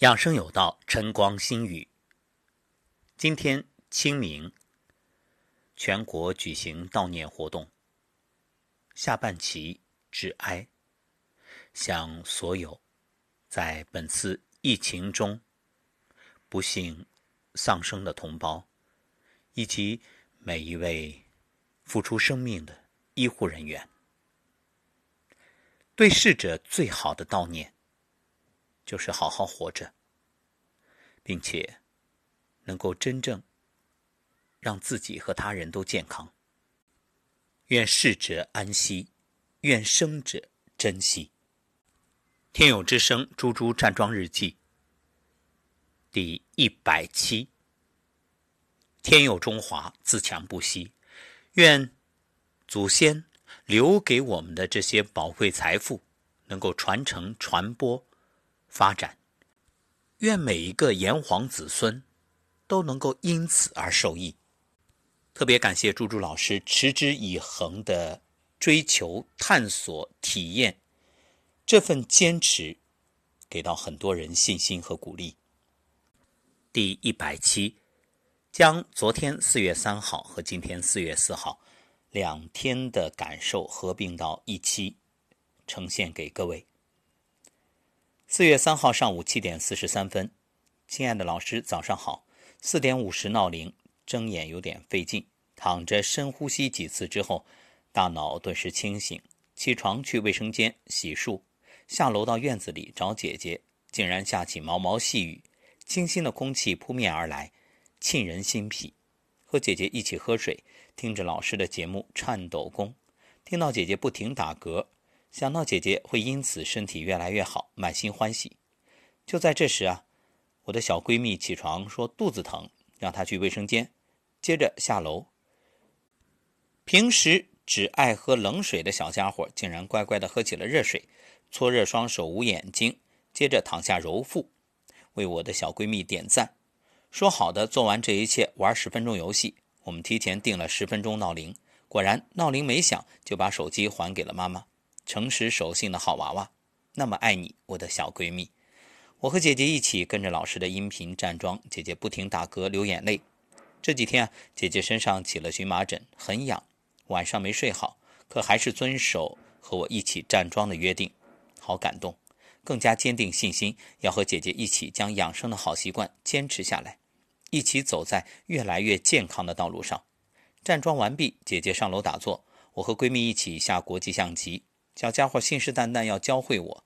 养生有道，晨光新语。今天清明，全国举行悼念活动。下半旗致哀，向所有在本次疫情中不幸丧生的同胞，以及每一位付出生命的医护人员，对逝者最好的悼念。就是好好活着，并且能够真正让自己和他人都健康。愿逝者安息，愿生者珍惜。天有之声，猪猪站桩日记第一百期。天佑中华，自强不息。愿祖先留给我们的这些宝贵财富，能够传承传播。发展，愿每一个炎黄子孙都能够因此而受益。特别感谢朱朱老师持之以恒的追求、探索、体验，这份坚持给到很多人信心和鼓励。第一百期将昨天四月三号和今天四月四号两天的感受合并到一期，呈现给各位。四月三号上午七点四十三分，亲爱的老师，早上好。四点五十闹铃，睁眼有点费劲，躺着深呼吸几次之后，大脑顿时清醒。起床去卫生间洗漱，下楼到院子里找姐姐，竟然下起毛毛细雨，清新的空气扑面而来，沁人心脾。和姐姐一起喝水，听着老师的节目《颤抖功》，听到姐姐不停打嗝。想到姐姐会因此身体越来越好，满心欢喜。就在这时啊，我的小闺蜜起床说肚子疼，让她去卫生间。接着下楼，平时只爱喝冷水的小家伙竟然乖乖的喝起了热水，搓热双手捂眼睛，接着躺下揉腹，为我的小闺蜜点赞。说好的做完这一切玩十分钟游戏，我们提前定了十分钟闹铃，果然闹铃没响就把手机还给了妈妈。诚实守信的好娃娃，那么爱你，我的小闺蜜。我和姐姐一起跟着老师的音频站桩，姐姐不停打嗝流眼泪。这几天啊，姐姐身上起了荨麻疹，很痒，晚上没睡好，可还是遵守和我一起站桩的约定，好感动，更加坚定信心，要和姐姐一起将养生的好习惯坚持下来，一起走在越来越健康的道路上。站桩完毕，姐姐上楼打坐，我和闺蜜一起下国际象棋。小家伙信誓旦旦要教会我，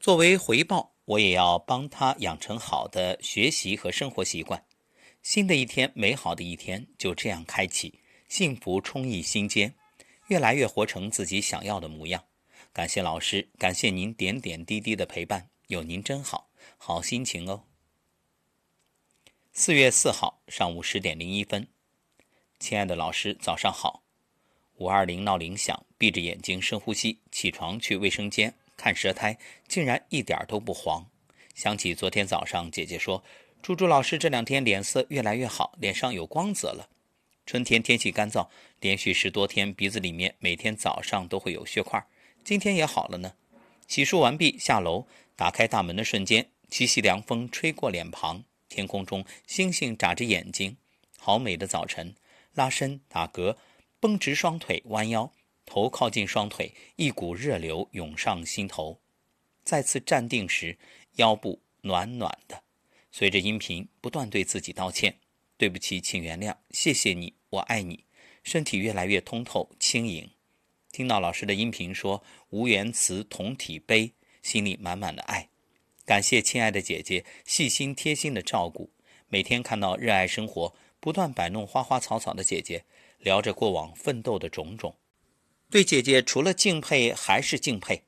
作为回报，我也要帮他养成好的学习和生活习惯。新的一天，美好的一天就这样开启，幸福充溢心间，越来越活成自己想要的模样。感谢老师，感谢您点点滴滴的陪伴，有您真好，好心情哦。四月四号上午十点零一分，亲爱的老师，早上好。五二零闹铃响，闭着眼睛深呼吸，起床去卫生间看舌苔，竟然一点都不黄。想起昨天早上姐姐说，猪猪老师这两天脸色越来越好，脸上有光泽了。春天天气干燥，连续十多天鼻子里面每天早上都会有血块，今天也好了呢。洗漱完毕下楼，打开大门的瞬间，七夕凉风吹过脸庞，天空中星星眨着眼睛，好美的早晨。拉伸打嗝。绷直双腿，弯腰，头靠近双腿，一股热流涌上心头。再次站定时，腰部暖暖的。随着音频，不断对自己道歉：“对不起，请原谅，谢谢你，我爱你。”身体越来越通透轻盈。听到老师的音频说“无缘词同体悲”，心里满满的爱。感谢亲爱的姐姐细心贴心的照顾。每天看到热爱生活、不断摆弄花花草草的姐姐。聊着过往奋斗的种种，对姐姐除了敬佩还是敬佩。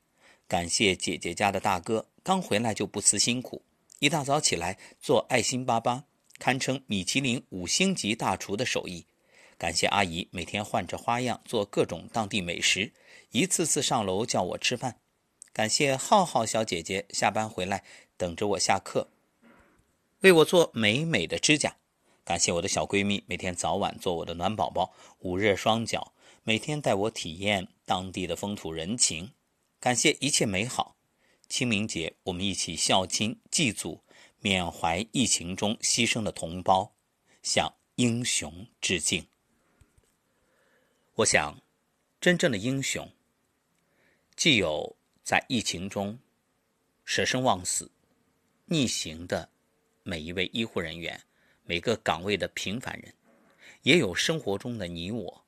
感谢姐姐家的大哥，刚回来就不辞辛苦，一大早起来做爱心粑粑，堪称米其林五星级大厨的手艺。感谢阿姨每天换着花样做各种当地美食，一次次上楼叫我吃饭。感谢浩浩小姐姐下班回来等着我下课，为我做美美的指甲。感谢我的小闺蜜，每天早晚做我的暖宝宝，捂热双脚，每天带我体验当地的风土人情。感谢一切美好。清明节，我们一起孝亲祭祖，缅怀疫情中牺牲的同胞，向英雄致敬。我想，真正的英雄，既有在疫情中舍生忘死、逆行的每一位医护人员、每个岗位的平凡人，也有生活中的你我，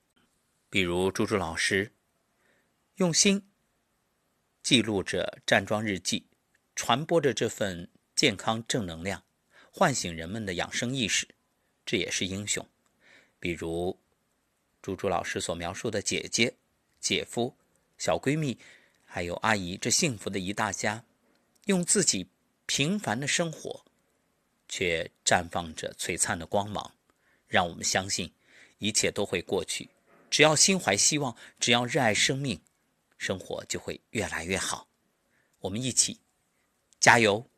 比如朱朱老师，用心记录着站桩日记，传播着这份健康正能量，唤醒人们的养生意识，这也是英雄。比如朱朱老师所描述的姐姐、姐夫、小闺蜜，还有阿姨，这幸福的一大家，用自己平凡的生活，却绽放着璀璨的光芒。让我们相信，一切都会过去。只要心怀希望，只要热爱生命，生活就会越来越好。我们一起加油！